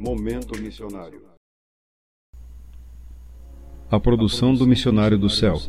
Momento Missionário. A produção do Missionário do Céu.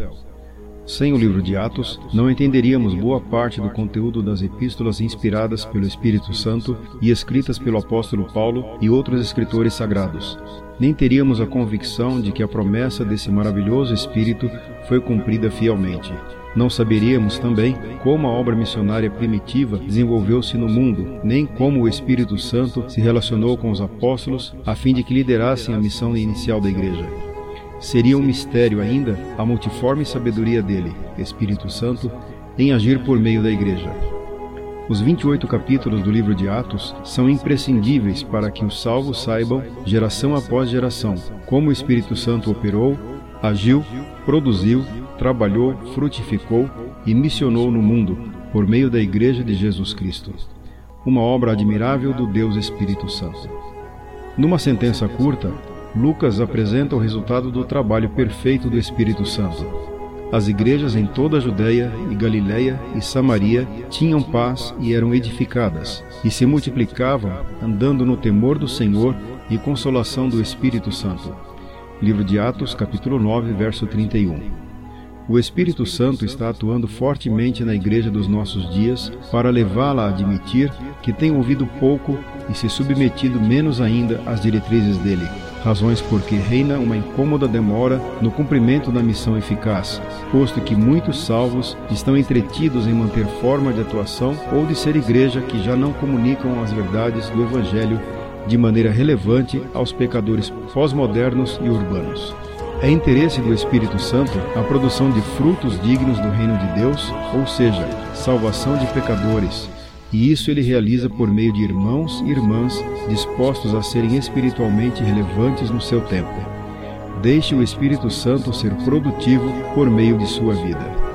Sem o livro de Atos, não entenderíamos boa parte do conteúdo das epístolas inspiradas pelo Espírito Santo e escritas pelo apóstolo Paulo e outros escritores sagrados. Nem teríamos a convicção de que a promessa desse maravilhoso Espírito foi cumprida fielmente. Não saberíamos também como a obra missionária primitiva desenvolveu-se no mundo, nem como o Espírito Santo se relacionou com os apóstolos a fim de que liderassem a missão inicial da igreja. Seria um mistério ainda a multiforme sabedoria dele, Espírito Santo, em agir por meio da Igreja. Os 28 capítulos do livro de Atos são imprescindíveis para que os salvos saibam, geração após geração, como o Espírito Santo operou, agiu, produziu, trabalhou, frutificou e missionou no mundo por meio da Igreja de Jesus Cristo. Uma obra admirável do Deus Espírito Santo. Numa sentença curta, Lucas apresenta o resultado do trabalho perfeito do Espírito Santo. As igrejas em toda a Judéia e Galiléia e Samaria tinham paz e eram edificadas, e se multiplicavam, andando no temor do Senhor e consolação do Espírito Santo. Livro de Atos, capítulo 9, verso 31. O Espírito Santo está atuando fortemente na igreja dos nossos dias para levá-la a admitir que tem ouvido pouco e se submetido menos ainda às diretrizes dele. Razões porque reina uma incômoda demora no cumprimento da missão eficaz, posto que muitos salvos estão entretidos em manter forma de atuação ou de ser igreja que já não comunicam as verdades do Evangelho de maneira relevante aos pecadores pós-modernos e urbanos. É interesse do Espírito Santo a produção de frutos dignos do reino de Deus, ou seja, salvação de pecadores, e isso ele realiza por meio de irmãos e irmãs dispostos a serem espiritualmente relevantes no seu tempo. Deixe o Espírito Santo ser produtivo por meio de sua vida.